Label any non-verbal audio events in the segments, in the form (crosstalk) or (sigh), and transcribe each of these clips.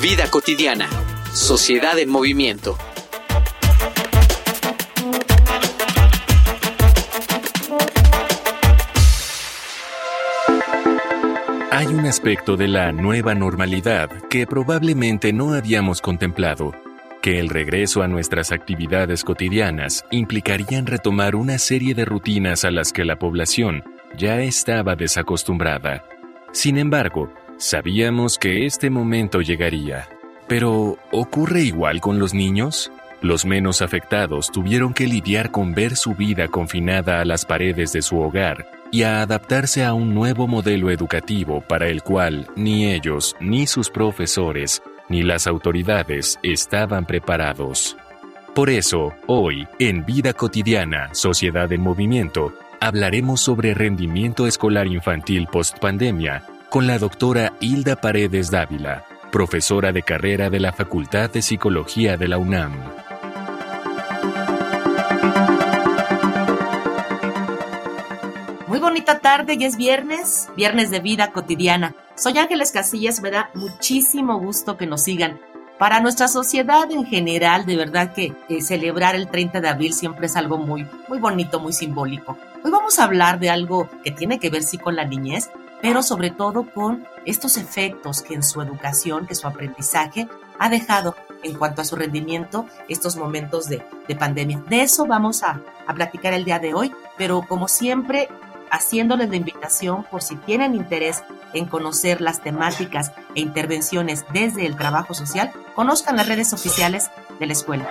Vida cotidiana. Sociedad en movimiento. Hay un aspecto de la nueva normalidad que probablemente no habíamos contemplado, que el regreso a nuestras actividades cotidianas implicarían retomar una serie de rutinas a las que la población ya estaba desacostumbrada. Sin embargo, Sabíamos que este momento llegaría. Pero, ¿ocurre igual con los niños? Los menos afectados tuvieron que lidiar con ver su vida confinada a las paredes de su hogar y a adaptarse a un nuevo modelo educativo para el cual ni ellos, ni sus profesores, ni las autoridades estaban preparados. Por eso, hoy, en Vida Cotidiana, Sociedad en Movimiento, hablaremos sobre rendimiento escolar infantil post-pandemia con la doctora Hilda Paredes Dávila, profesora de carrera de la Facultad de Psicología de la UNAM. Muy bonita tarde, y es viernes, viernes de vida cotidiana. Soy Ángeles Casillas, me da muchísimo gusto que nos sigan. Para nuestra sociedad en general, de verdad que celebrar el 30 de abril siempre es algo muy, muy bonito, muy simbólico. Hoy vamos a hablar de algo que tiene que ver sí con la niñez, pero sobre todo con estos efectos que en su educación, que su aprendizaje ha dejado en cuanto a su rendimiento estos momentos de, pandemia. De eso vamos a, a platicar el día de hoy, pero como siempre, haciéndoles la invitación por si tienen interés en conocer las temáticas e intervenciones desde el trabajo social, conozcan las redes oficiales de la escuela.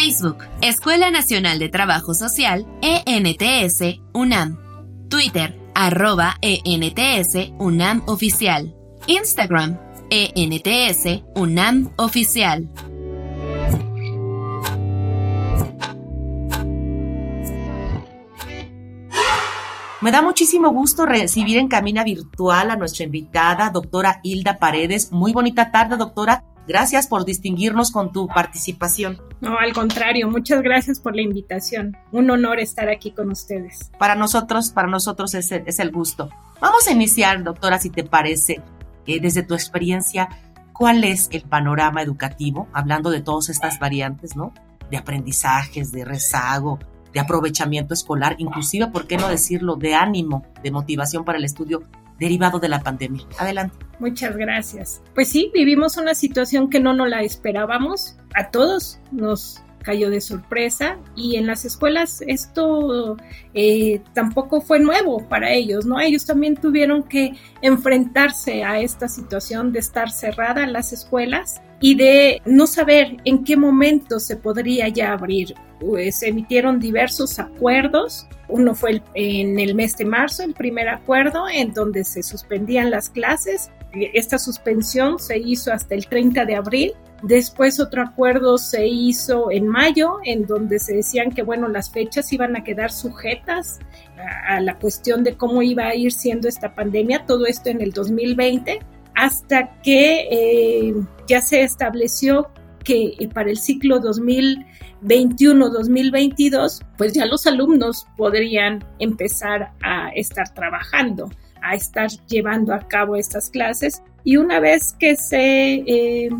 Facebook, Escuela Nacional de Trabajo Social, ENTS, UNAM. Twitter, arroba ENTS, UNAM Oficial. Instagram, ENTS, UNAM Oficial. Me da muchísimo gusto recibir en Camina Virtual a nuestra invitada, doctora Hilda Paredes. Muy bonita tarde, doctora. Gracias por distinguirnos con tu participación. No, al contrario, muchas gracias por la invitación. Un honor estar aquí con ustedes. Para nosotros, para nosotros es, el gusto. Vamos a iniciar, doctora, si te parece, eh, desde tu experiencia, ¿cuál es el panorama educativo, hablando de todas estas variantes, ¿no? De aprendizajes, de rezago, de aprovechamiento escolar, inclusive, ¿por qué no decirlo?, de ánimo, de motivación para el estudio derivado de la pandemia. Adelante. Muchas gracias. Pues sí, vivimos una situación que no nos la esperábamos. A todos nos cayó de sorpresa y en las escuelas esto eh, tampoco fue nuevo para ellos, ¿no? Ellos también tuvieron que enfrentarse a esta situación de estar cerradas las escuelas y de no saber en qué momento se podría ya abrir. Pues emitieron diversos acuerdos. Uno fue en el mes de marzo, el primer acuerdo, en donde se suspendían las clases. Esta suspensión se hizo hasta el 30 de abril Después otro acuerdo se hizo en mayo, en donde se decían que, bueno, las fechas iban a quedar sujetas a, la cuestión de cómo iba a ir siendo esta pandemia, todo esto en el 2020, hasta que eh, ya se estableció que eh, para el ciclo 2021-2022, pues ya los alumnos podrían empezar a estar trabajando, a estar llevando a cabo estas clases. Y una vez que se... Eh,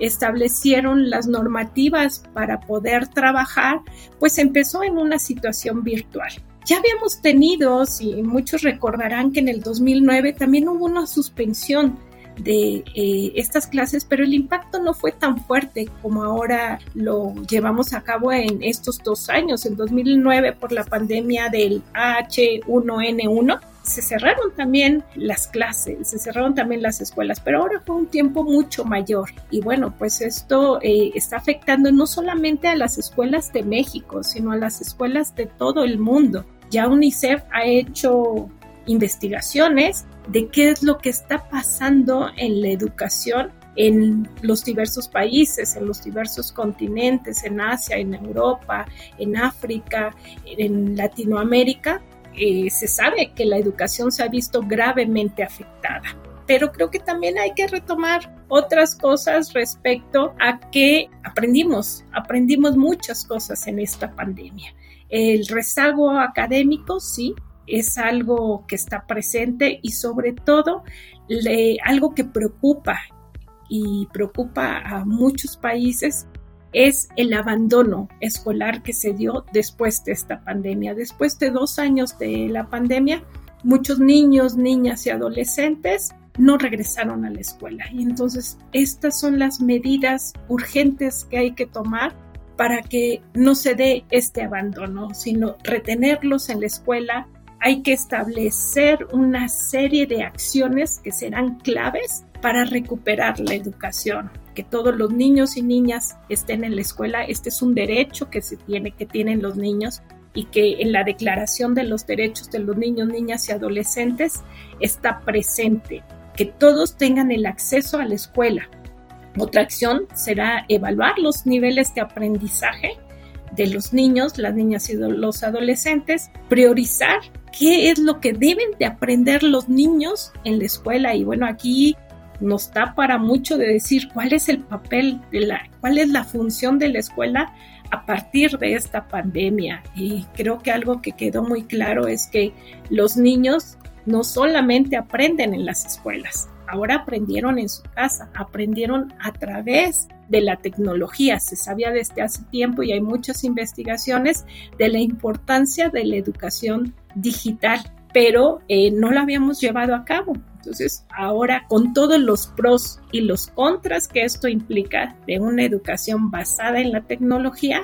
establecieron las normativas para poder trabajar, pues empezó en una situación virtual. Ya habíamos tenido, si muchos recordarán que en el 2009 también hubo una suspensión de eh, estas clases, pero el impacto no fue tan fuerte como ahora lo llevamos a cabo en estos dos años, en 2009 por la pandemia del H1N1 se cerraron también las clases, se cerraron también las escuelas, pero ahora fue un tiempo mucho mayor. Y bueno, pues esto eh, está afectando no solamente a las escuelas de México, sino a las escuelas de todo el mundo. Ya UNICEF ha hecho investigaciones de qué es lo que está pasando en la educación en los diversos países, en los diversos continentes, en Asia, en Europa, en África, en Latinoamérica, eh, se sabe que la educación se ha visto gravemente afectada. Pero creo que también hay que retomar otras cosas respecto a que aprendimos, aprendimos muchas cosas en esta pandemia. El rezago académico, sí, es algo que está presente y sobre todo algo que preocupa y preocupa a muchos países es el abandono escolar que se dio después de esta pandemia. Después de dos años de la pandemia, muchos niños, niñas y adolescentes no regresaron a la escuela. Y entonces estas son las medidas urgentes que hay que tomar para que no se dé este abandono, sino retenerlos en la escuela. Hay que establecer una serie de acciones que serán claves para recuperar la educación, que todos los niños y niñas estén en la escuela. Este es un derecho que se tiene, que tienen los niños y que en la Declaración de los Derechos de los Niños, Niñas y Adolescentes está presente, que todos tengan el acceso a la escuela. Otra acción será evaluar los niveles de aprendizaje de los niños, las niñas y los adolescentes, priorizar qué es lo que deben de aprender los niños en la escuela. Y bueno, aquí nos da para mucho de decir cuál es el papel de la, cuál es la función de la escuela a partir de esta pandemia. Y creo que algo que quedó muy claro es que los niños no solamente aprenden en las escuelas, ahora aprendieron en su casa, aprendieron a través de la tecnología. Se sabía desde hace tiempo y hay muchas investigaciones de la importancia de la educación digital, pero eh, no la habíamos llevado a cabo. Entonces, ahora con todos los pros y los contras que esto implica de una educación basada en la tecnología,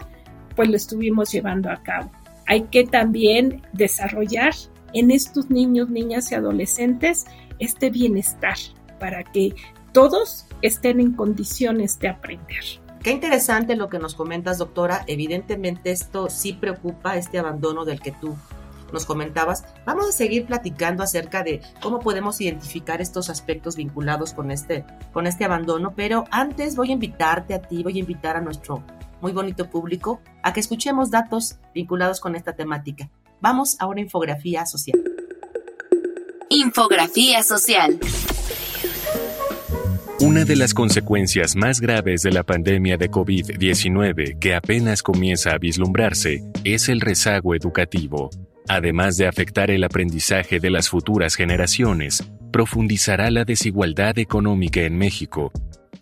pues lo estuvimos llevando a cabo. Hay que también desarrollar en estos niños, niñas y adolescentes este bienestar para que todos estén en condiciones de aprender. Qué interesante lo que nos comentas, doctora. Evidentemente esto sí preocupa, este abandono del que tú nos comentabas, vamos a seguir platicando acerca de cómo podemos identificar estos aspectos vinculados con este, con este abandono, pero antes voy a invitarte a ti, voy a invitar a nuestro muy bonito público a que escuchemos datos vinculados con esta temática. Vamos a una infografía social. Infografía social. Una de las consecuencias más graves de la pandemia de COVID-19 que apenas comienza a vislumbrarse es el rezago educativo. Además de afectar el aprendizaje de las futuras generaciones, profundizará la desigualdad económica en México,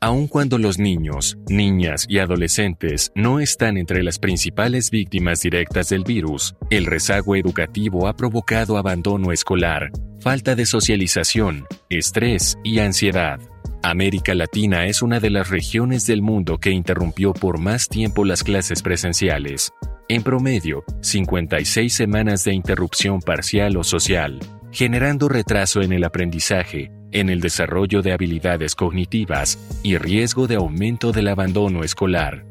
aun cuando los niños, niñas y adolescentes no están entre las principales víctimas directas del virus, el rezago educativo ha provocado abandono escolar, falta de socialización, estrés y ansiedad. América Latina es una de las regiones del mundo que interrumpió por más tiempo las clases presenciales, en promedio 56 semanas de interrupción parcial o social, generando retraso en el aprendizaje, en el desarrollo de habilidades cognitivas y riesgo de aumento del abandono escolar.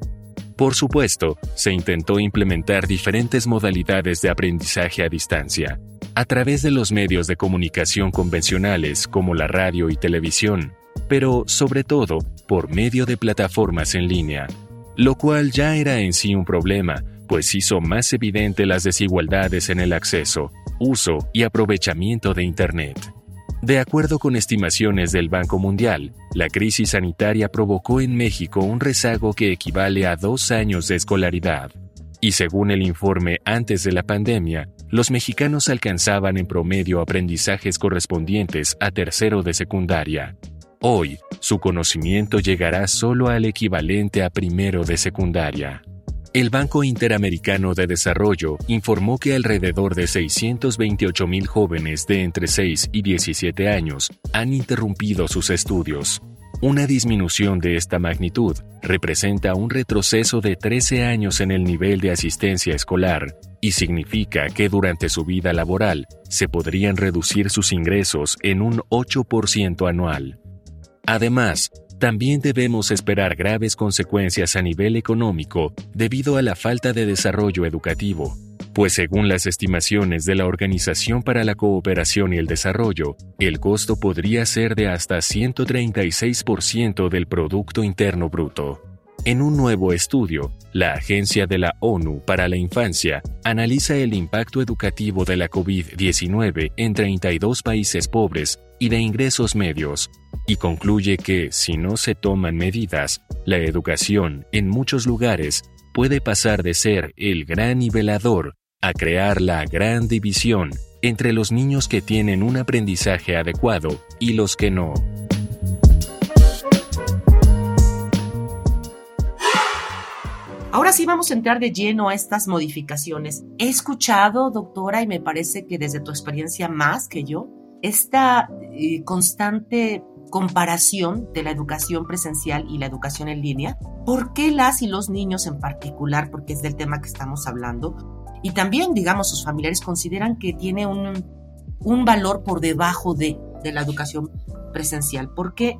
Por supuesto, se intentó implementar diferentes modalidades de aprendizaje a distancia, a través de los medios de comunicación convencionales como la radio y televisión, pero sobre todo por medio de plataformas en línea, lo cual ya era en sí un problema, pues hizo más evidente las desigualdades en el acceso, uso y aprovechamiento de Internet. De acuerdo con estimaciones del Banco Mundial, la crisis sanitaria provocó en México un rezago que equivale a dos años de escolaridad. Y según el informe antes de la pandemia, los mexicanos alcanzaban en promedio aprendizajes correspondientes a tercero de secundaria. Hoy, su conocimiento llegará solo al equivalente a primero de secundaria. El Banco Interamericano de Desarrollo informó que alrededor de 628 mil jóvenes de entre 6 y 17 años han interrumpido sus estudios. Una disminución de esta magnitud representa un retroceso de 13 años en el nivel de asistencia escolar y significa que durante su vida laboral se podrían reducir sus ingresos en un 8% anual. Además, también debemos esperar graves consecuencias a nivel económico debido a la falta de desarrollo educativo, pues según las estimaciones de la Organización para la Cooperación y el Desarrollo, el costo podría ser de hasta 136% del Producto Interno Bruto. En un nuevo estudio, la Agencia de la ONU para la Infancia analiza el impacto educativo de la COVID-19 en 32 países pobres y de ingresos medios, y concluye que, si no se toman medidas, la educación, en muchos lugares, puede pasar de ser el gran nivelador a crear la gran división entre los niños que tienen un aprendizaje adecuado y los que no. Ahora sí vamos a entrar de lleno a estas modificaciones. He escuchado, doctora, y me parece que desde tu experiencia más que yo, esta eh, constante comparación de la educación presencial y la educación en línea. ¿Por qué las y los niños en particular, porque es del tema que estamos hablando, y también, digamos, sus familiares consideran que tiene un, un valor por debajo de, de la educación presencial? ¿Por qué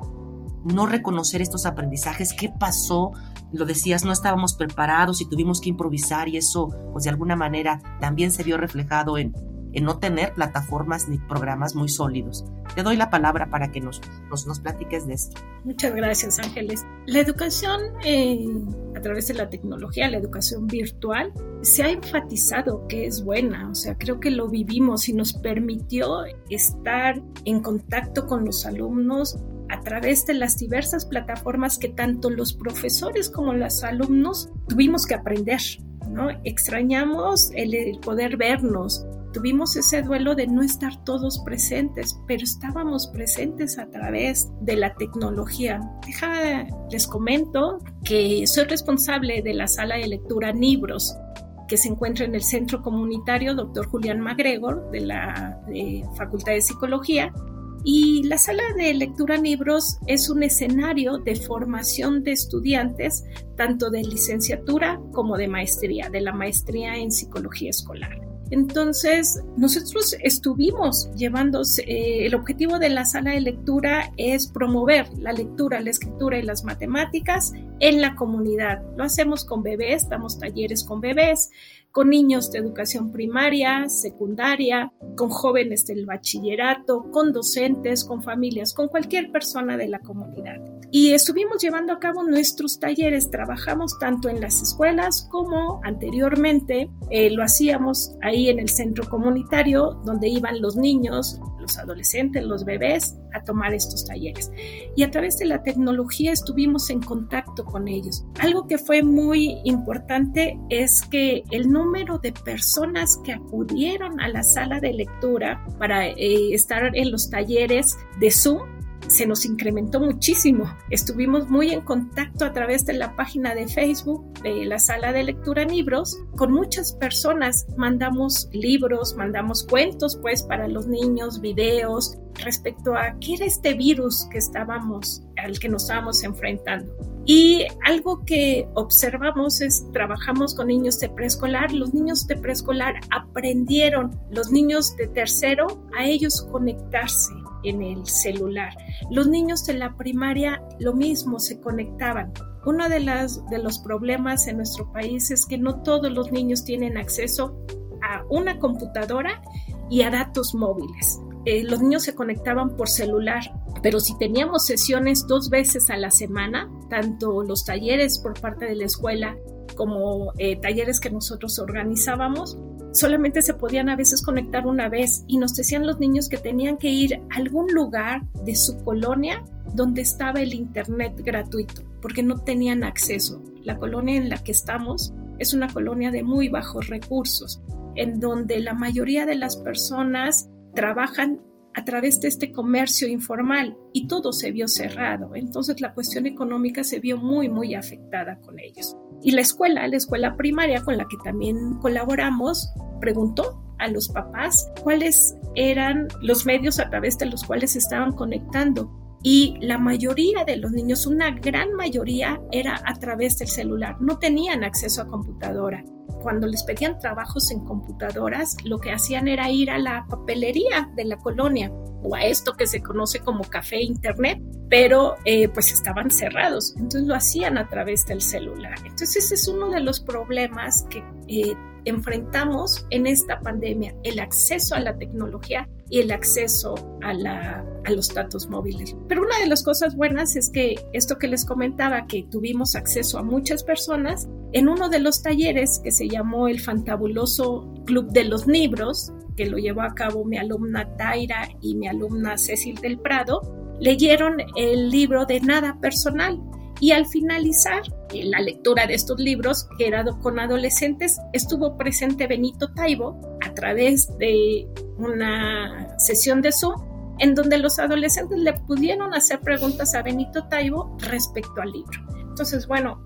no reconocer estos aprendizajes? ¿Qué pasó? Lo decías, no estábamos preparados y tuvimos que improvisar y eso, pues de alguna manera, también se vio reflejado en, en no tener plataformas ni programas muy sólidos. Te doy la palabra para que nos, nos, platiques de esto. Muchas gracias, Ángeles. La educación eh, a través de la tecnología, la educación virtual, se ha enfatizado que es buena, o sea, creo que lo vivimos y nos permitió estar en contacto con los alumnos a través de las diversas plataformas que tanto los profesores como los alumnos tuvimos que aprender. ¿no? Extrañamos el poder vernos, Tuvimos ese duelo de no estar todos presentes, pero estábamos presentes a través de la tecnología. Deja, les comento que soy responsable de la sala de lectura Libros que se encuentra en el Centro Comunitario Dr. Julián MacGregor de la Facultad de Psicología. Y la sala de lectura libros es un escenario de formación de estudiantes, tanto de licenciatura como de maestría, de la maestría en psicología escolar. Entonces, nosotros estuvimos llevando, eh, el objetivo de la sala de lectura es promover la lectura, la escritura y las matemáticas en la comunidad. Lo hacemos con bebés, damos talleres con bebés, con niños de educación primaria, secundaria, con jóvenes del bachillerato, con docentes, con familias, con cualquier persona de la comunidad. Y estuvimos llevando a cabo nuestros talleres, trabajamos tanto en las escuelas como anteriormente eh, lo hacíamos ahí en el centro comunitario donde iban los niños, los adolescentes, los bebés a tomar estos talleres. Y a través de la tecnología estuvimos en contacto con ellos. Algo que fue muy importante es que el número de personas que acudieron a la sala de lectura para eh, estar en los talleres de Zoom se nos incrementó muchísimo. Estuvimos muy en contacto a través de la página de Facebook de la sala de lectura libros con muchas personas. Mandamos libros, mandamos cuentos pues para los niños, videos respecto a qué era este virus que estábamos, al que nos estábamos enfrentando. Y algo que observamos es, trabajamos con niños de preescolar, los niños de preescolar aprendieron, los niños de tercero, a ellos conectarse en el celular. Los niños de la primaria lo mismo, se conectaban. Uno de, las, de los problemas en nuestro país es que no todos los niños tienen acceso a una computadora y a datos móviles. Eh, los niños se conectaban por celular, pero si teníamos sesiones dos veces a la semana, tanto los talleres por parte de la escuela como eh, talleres que nosotros organizábamos, solamente se podían a veces conectar una vez y nos decían los niños que tenían que ir a algún lugar de su colonia donde estaba el internet gratuito, porque no tenían acceso. La colonia en la que estamos es una colonia de muy bajos recursos, en donde la mayoría de las personas trabajan a través de este comercio informal y todo se vio cerrado. Entonces la cuestión económica se vio muy, muy afectada con ellos. Y la escuela, la escuela primaria con la que también colaboramos, preguntó a los papás cuáles eran los medios a través de los cuales estaban conectando. Y la mayoría de los niños, una gran mayoría, era a través del celular. No tenían acceso a computadora. Cuando les pedían trabajos en computadoras, lo que hacían era ir a la papelería de la colonia o a esto que se conoce como café internet, pero eh, pues estaban cerrados, entonces lo hacían a través del celular. Entonces ese es uno de los problemas que eh, enfrentamos en esta pandemia, el acceso a la tecnología y el acceso a, a los datos móviles. Pero una de las cosas buenas es que esto que les comentaba, que tuvimos acceso a muchas personas, en uno de los talleres que se llamó el fantabuloso Club de los Libros, que lo llevó a cabo mi alumna Taira y mi alumna Cecil del Prado, leyeron el libro de Nada Personal. Y al finalizar la lectura de estos libros, que era con adolescentes, estuvo presente Benito Taibo a través de una sesión de Zoom en donde los adolescentes le pudieron hacer preguntas a Benito Taibo respecto al libro. Entonces, bueno,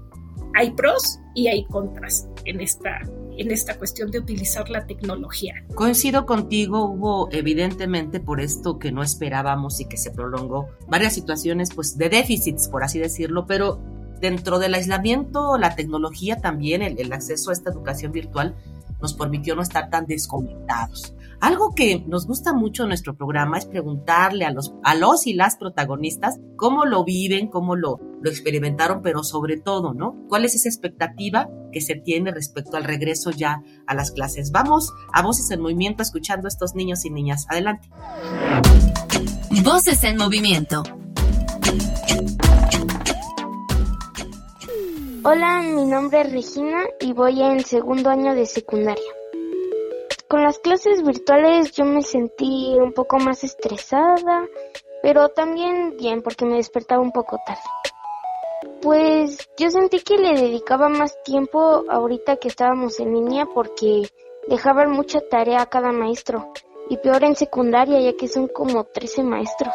hay pros y hay contras en esta, en esta cuestión de utilizar la tecnología. Coincido contigo, hubo evidentemente por esto que no esperábamos y que se prolongó varias situaciones pues de déficits, por así decirlo, pero dentro del aislamiento, la tecnología también, el, el acceso a esta educación virtual nos permitió no estar tan desconectados. Algo que nos gusta mucho en nuestro programa es preguntarle a los, a los y las protagonistas cómo lo viven, cómo lo, lo experimentaron, pero sobre todo, ¿no? ¿Cuál es esa expectativa que se tiene respecto al regreso ya a las clases? Vamos a Voces en Movimiento escuchando a estos niños y niñas. Adelante. Voces en Movimiento. Hola, mi nombre es Regina y voy en segundo año de secundaria. Con las clases virtuales yo me sentí un poco más estresada, pero también bien porque me despertaba un poco tarde. Pues yo sentí que le dedicaba más tiempo ahorita que estábamos en línea porque dejaban mucha tarea a cada maestro y peor en secundaria ya que son como 13 maestros.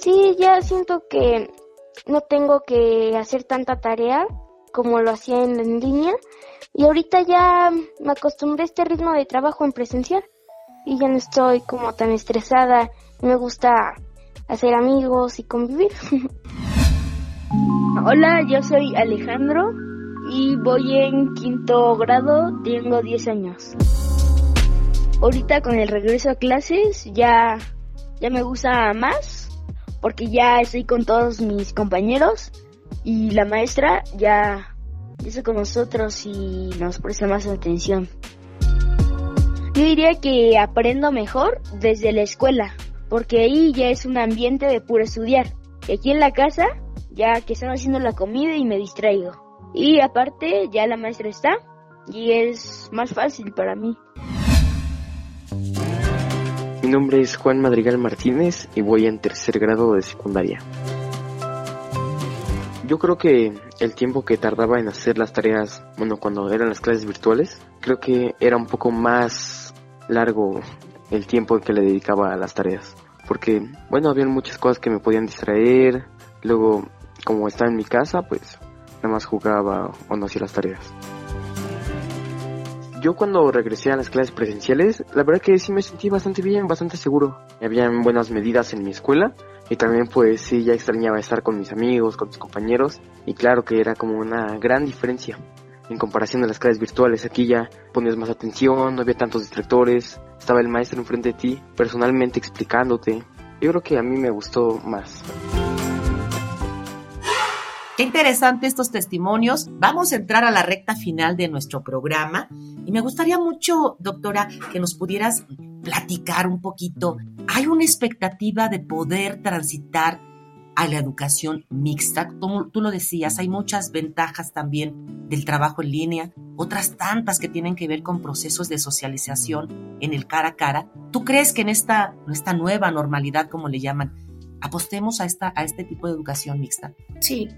Sí, ya siento que no tengo que hacer tanta tarea como lo hacía en línea y ahorita ya me acostumbré a este ritmo de trabajo en presencial y ya no estoy como tan estresada. Me gusta hacer amigos y convivir. (laughs) Hola, yo soy Alejandro y voy en quinto grado, tengo 10 años. Ahorita con el regreso a clases ya, ya me gusta más porque ya estoy con todos mis compañeros y la maestra ya eso con nosotros y nos presta más atención. Yo diría que aprendo mejor desde la escuela, porque ahí ya es un ambiente de puro estudiar. Y aquí en la casa, ya que están haciendo la comida y me distraigo. Y aparte, ya la maestra está y es más fácil para mí. Mi nombre es Juan Madrigal Martínez y voy en tercer grado de secundaria. Yo creo que el tiempo que tardaba en hacer las tareas, bueno, cuando eran las clases virtuales, creo que era un poco más largo el tiempo que le dedicaba a las tareas. Porque, bueno, había muchas cosas que me podían distraer. Luego, como estaba en mi casa, pues nada más jugaba o no hacía las tareas. Yo cuando regresé a las clases presenciales, la verdad que sí me sentí bastante bien, bastante seguro. Habían buenas medidas en mi escuela y también pues sí, ya extrañaba estar con mis amigos, con mis compañeros y claro que era como una gran diferencia en comparación a las clases virtuales. Aquí ya ponías más atención, no había tantos distractores, estaba el maestro enfrente de ti, personalmente explicándote. Yo creo que a mí me gustó más. Qué interesante estos testimonios. Vamos a entrar a la recta final de nuestro programa y me gustaría mucho, doctora, que nos pudieras platicar un poquito. ¿Hay una expectativa de poder transitar a la educación mixta? Como tú lo decías, hay muchas ventajas también del trabajo en línea, otras tantas que tienen que ver con procesos de socialización en el cara a cara. ¿Tú crees que en esta, nueva normalidad, como le llaman, apostemos a este tipo de educación mixta? Sí,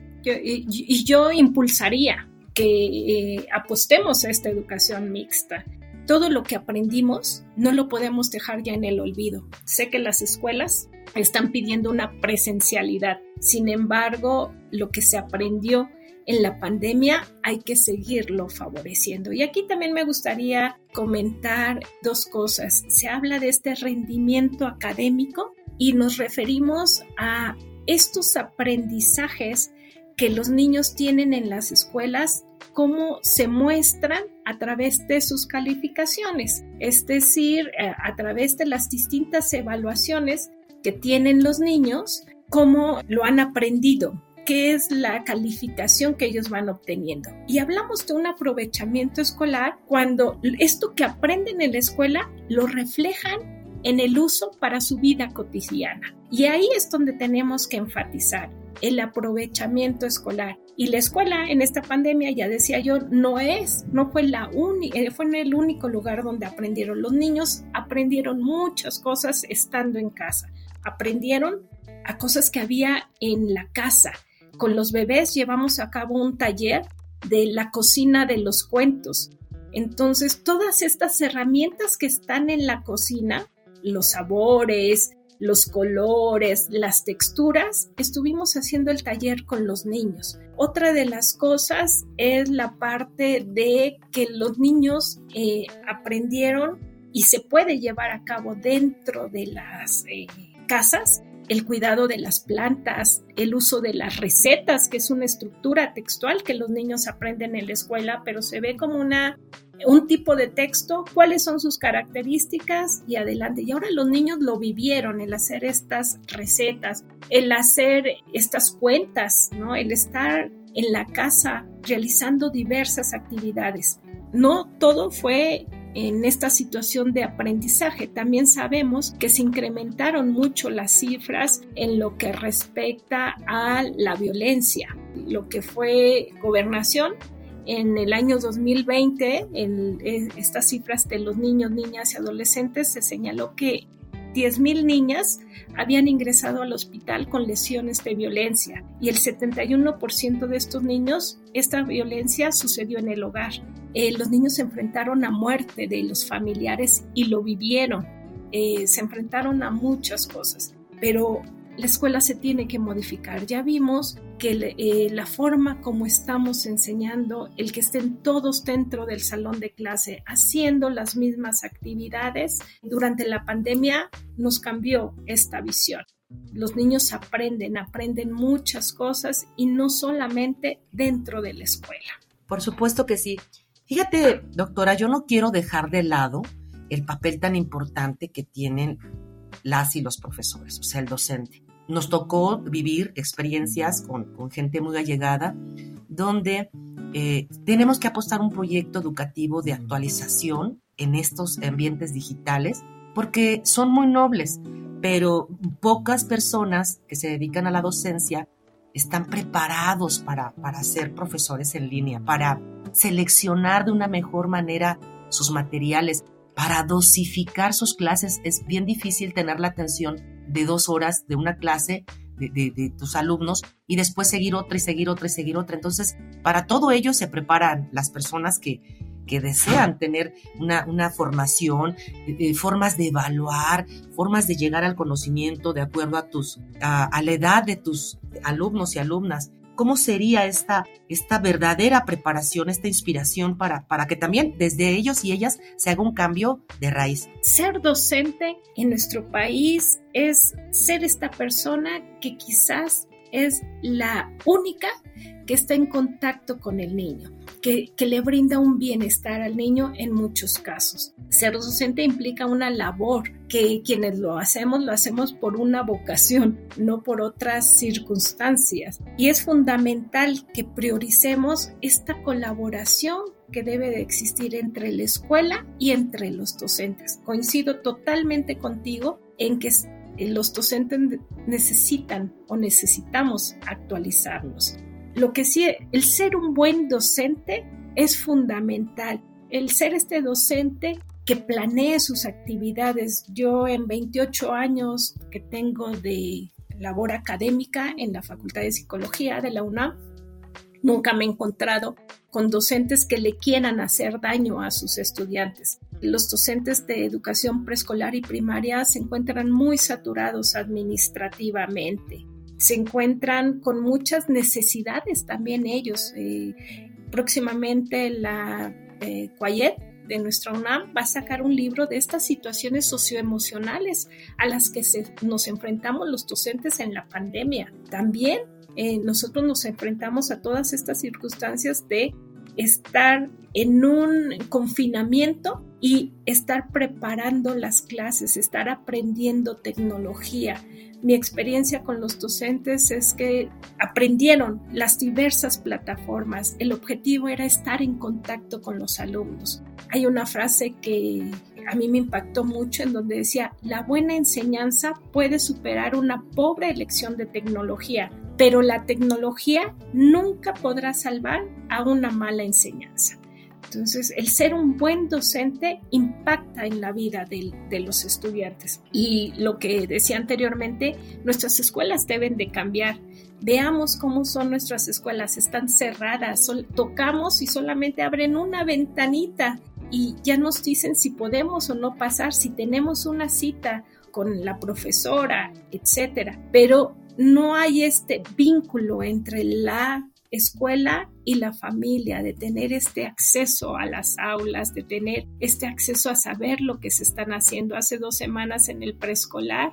y, yo impulsaría que eh, apostemos a esta educación mixta. Todo lo que aprendimos no lo podemos dejar ya en el olvido. Sé que las escuelas están pidiendo una presencialidad. Sin embargo, lo que se aprendió en la pandemia hay que seguirlo favoreciendo. Y aquí también me gustaría comentar dos cosas. Se habla de este rendimiento académico y nos referimos a estos aprendizajes que los niños tienen en las escuelas, cómo se muestran a través de sus calificaciones, es decir, eh, a través de las distintas evaluaciones que tienen los niños, cómo lo han aprendido, qué es la calificación que ellos van obteniendo. Y hablamos de un aprovechamiento escolar cuando esto que aprenden en la escuela lo reflejan en el uso para su vida cotidiana. Y ahí es donde tenemos que enfatizar el aprovechamiento escolar. Y la escuela en esta pandemia, ya decía yo, no es, no fue la única, eh, fue el único lugar donde aprendieron. Los niños aprendieron muchas cosas estando en casa. Aprendieron a cosas que había en la casa. Con los bebés llevamos a cabo un taller de la cocina de los cuentos. Entonces, todas estas herramientas que están en la cocina, los sabores, los colores, las texturas, estuvimos haciendo el taller con los niños. Otra de las cosas es la parte de que los niños eh, aprendieron y se puede llevar a cabo dentro de las eh, casas el cuidado de las plantas, el uso de las recetas, que es una estructura textual que los niños aprenden en la escuela, pero se ve como una un tipo de texto, cuáles son sus características y adelante. Y ahora los niños lo vivieron, el hacer estas recetas, el hacer estas cuentas, ¿no? El estar en la casa realizando diversas actividades. No todo fue en esta situación de aprendizaje. También sabemos que se incrementaron mucho las cifras en lo que respecta a la violencia. Lo que fue gobernación en el año 2020, en estas cifras de los niños, niñas y adolescentes, se señaló que 10.000 niñas habían ingresado al hospital con lesiones de violencia y el 71% de estos niños, esta violencia sucedió en el hogar. Eh, los niños se enfrentaron a muerte de los familiares y lo vivieron. Eh, se enfrentaron a muchas cosas, pero la escuela se tiene que modificar. Ya vimos que eh, la forma como estamos enseñando, el que estén todos dentro del salón de clase haciendo las mismas actividades, durante la pandemia nos cambió esta visión. Los niños aprenden, aprenden muchas cosas y no solamente dentro de la escuela. Por supuesto que sí. Fíjate, doctora, yo no quiero dejar de lado el papel tan importante que tienen las y los profesores, o sea, el docente nos tocó vivir experiencias con, gente muy allegada, donde eh, tenemos que apostar un proyecto educativo de actualización en estos ambientes digitales, porque son muy nobles, pero pocas personas que se dedican a la docencia están preparados para, para ser profesores en línea, para seleccionar de una mejor manera sus materiales, para dosificar sus clases. Es bien difícil tener la atención de dos horas de una clase de, tus alumnos y después seguir otra y seguir otra y seguir otra. Entonces, para todo ello se preparan las personas que, desean tener una, formación, formas de evaluar, formas de llegar al conocimiento de acuerdo a, tus, a la edad de tus alumnos y alumnas cómo sería esta, esta verdadera preparación, esta inspiración para, para que también desde ellos y ellas se haga un cambio de raíz. Ser docente en nuestro país es ser esta persona que quizás es la única que está en contacto con el niño, que, le brinda un bienestar al niño en muchos casos. Ser docente implica una labor que quienes lo hacemos lo hacemos por una vocación, no por otras circunstancias. Y es fundamental que prioricemos esta colaboración que debe de existir entre la escuela y entre los docentes. Coincido totalmente contigo en que los docentes necesitan o necesitamos actualizarnos. Lo que sí, el ser un buen docente es fundamental. El ser este docente que planee sus actividades. Yo en 28 años que tengo de labor académica en la Facultad de Psicología de la UNAM, nunca me he encontrado con docentes que le quieran hacer daño a sus estudiantes. Los docentes de educación preescolar y primaria se encuentran muy saturados administrativamente se encuentran con muchas necesidades también ellos. Eh, próximamente la eh, de nuestra UNAM va a sacar un libro de estas situaciones socioemocionales a las que nos enfrentamos los docentes en la pandemia. También eh, nosotros nos enfrentamos a todas estas circunstancias de estar en un confinamiento y estar preparando las clases, estar aprendiendo tecnología. Mi experiencia con los docentes es que aprendieron las diversas plataformas. El objetivo era estar en contacto con los alumnos. Hay una frase que a mí me impactó mucho en donde decía, la buena enseñanza puede superar una pobre elección de tecnología, pero la tecnología nunca podrá salvar a una mala enseñanza. Entonces, el ser un buen docente impacta en la vida de, los estudiantes. Y lo que decía anteriormente, nuestras escuelas deben de cambiar. Veamos cómo son nuestras escuelas, están cerradas, tocamos y solamente abren una ventanita y ya nos dicen si podemos o no pasar, si tenemos una cita con la profesora, etcétera. Pero no hay este vínculo entre la escuela y la familia, de tener este acceso a las aulas, de tener este acceso a saber lo que se están haciendo. Hace dos semanas en el preescolar,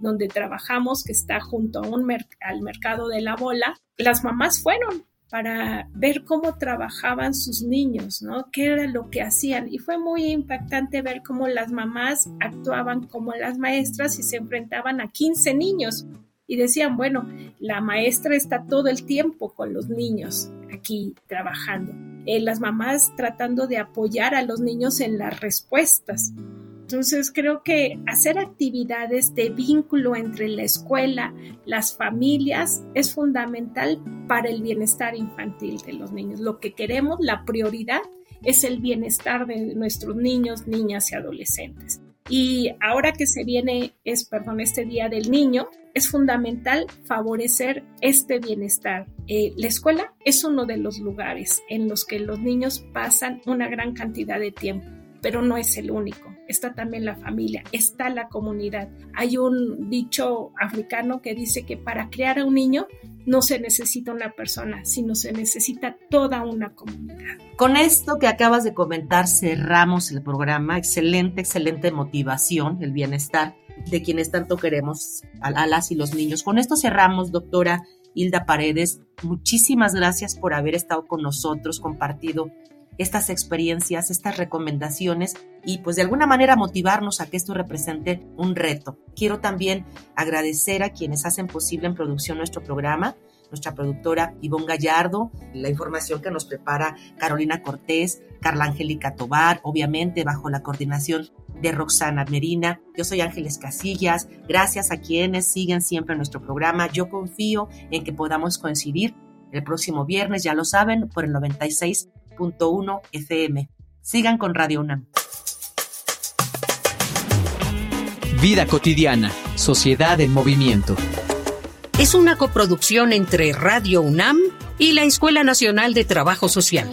donde trabajamos, que está junto a un al mercado de la bola, las mamás fueron para ver cómo trabajaban sus niños, ¿no? ¿Qué era lo que hacían? Y fue muy impactante ver cómo las mamás actuaban como las maestras y se enfrentaban a 15 niños y decían, bueno, la maestra está todo el tiempo con los niños aquí trabajando, eh, las mamás tratando de apoyar a los niños en las respuestas. Entonces creo que hacer actividades de vínculo entre la escuela, las familias, es fundamental para el bienestar infantil de los niños. Lo que queremos, la prioridad, es el bienestar de nuestros niños, niñas y adolescentes. Y ahora que se viene, es, perdón, este Día del Niño, es fundamental favorecer este bienestar. Eh, la escuela es uno de los lugares en los que los niños pasan una gran cantidad de tiempo, pero no es el único. Está también la familia, está la comunidad. Hay un dicho africano que dice que para crear a un niño no se necesita una persona, sino se necesita toda una comunidad. Con esto que acabas de comentar, cerramos el programa. Excelente, excelente motivación, el bienestar de quienes tanto queremos, a, las y los niños. Con esto cerramos, doctora Hilda Paredes. Muchísimas gracias por haber estado con nosotros, compartido estas experiencias, estas recomendaciones y pues de alguna manera motivarnos a que esto represente un reto. Quiero también agradecer a quienes hacen posible en producción nuestro programa, nuestra productora Ivonne Gallardo, la información que nos prepara Carolina Cortés, Carla Angélica Tobar, obviamente bajo la coordinación de Roxana Merina. Yo soy Ángeles Casillas. Gracias a quienes siguen siempre nuestro programa. Yo confío en que podamos coincidir el próximo viernes, ya lo saben, por el 96.1 FM. Sigan con Radio UNAM. Vida cotidiana, sociedad en movimiento es una coproducción entre Radio UNAM y la Escuela Nacional de Trabajo Social.